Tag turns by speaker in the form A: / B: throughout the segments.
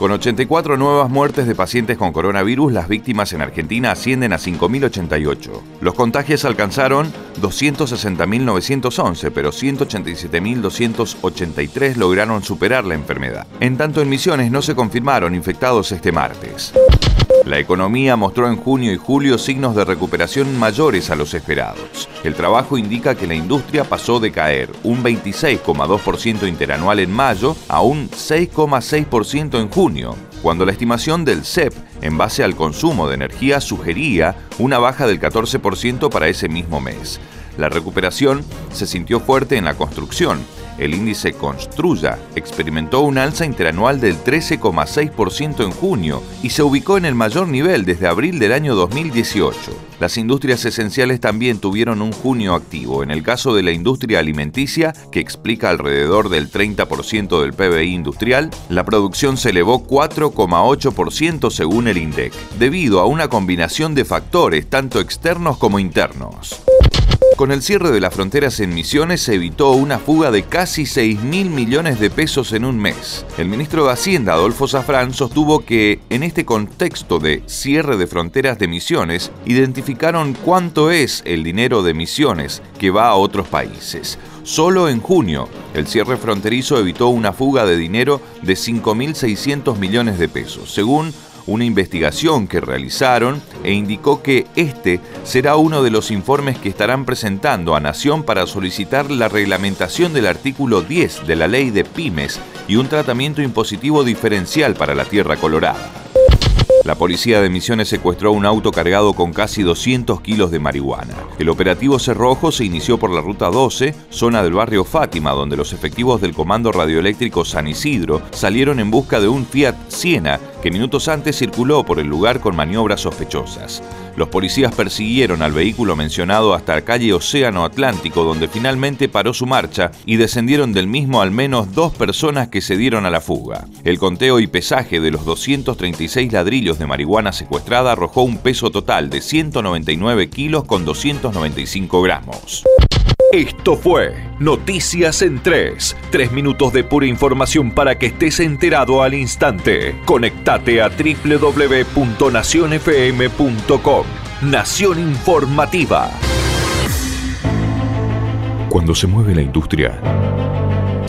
A: Con 84 nuevas muertes de pacientes con coronavirus, las víctimas en Argentina ascienden a 5.088. Los contagios alcanzaron 260.911, pero 187.283 lograron superar la enfermedad. En tanto, en Misiones no se confirmaron infectados este martes. La economía mostró en junio y julio signos de recuperación mayores a los esperados. El trabajo indica que la industria pasó de caer un 26,2% interanual en mayo a un 6,6% en junio, cuando la estimación del CEP en base al consumo de energía sugería una baja del 14% para ese mismo mes. La recuperación se sintió fuerte en la construcción, el índice Construya experimentó un alza interanual del 13,6% en junio y se ubicó en el mayor nivel desde abril del año 2018. Las industrias esenciales también tuvieron un junio activo. En el caso de la industria alimenticia, que explica alrededor del 30% del PBI industrial, la producción se elevó 4,8% según el INDEC, debido a una combinación de factores tanto externos como internos. Con el cierre de las fronteras en Misiones se evitó una fuga de casi 6 mil millones de pesos en un mes. El ministro de Hacienda, Adolfo Zafrán, sostuvo que en este contexto de cierre de fronteras de Misiones, identificaron cuánto es el dinero de Misiones que va a otros países. Solo en junio, el cierre fronterizo evitó una fuga de dinero de 5.600 millones de pesos, según una investigación que realizaron e indicó que este será uno de los informes que estarán presentando a Nación para solicitar la reglamentación del artículo 10 de la ley de pymes y un tratamiento impositivo diferencial para la tierra colorada. La policía de Misiones secuestró un auto cargado con casi 200 kilos de marihuana. El operativo Cerrojo se inició por la ruta 12, zona del barrio Fátima, donde los efectivos del Comando Radioeléctrico San Isidro salieron en busca de un Fiat Siena que minutos antes circuló por el lugar con maniobras sospechosas. Los policías persiguieron al vehículo mencionado hasta la calle Océano Atlántico, donde finalmente paró su marcha y descendieron del mismo al menos dos personas que se dieron a la fuga. El conteo y pesaje de los 236 ladrillos de marihuana secuestrada arrojó un peso total de 199 kilos con 295 gramos.
B: Esto fue Noticias en 3. Tres minutos de pura información para que estés enterado al instante. Conectate a www.nacionfm.com. Nación Informativa.
C: Cuando se mueve la industria,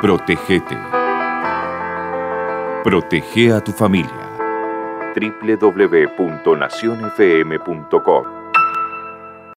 B: Protégete. Protege a tu familia. www.nacionfm.com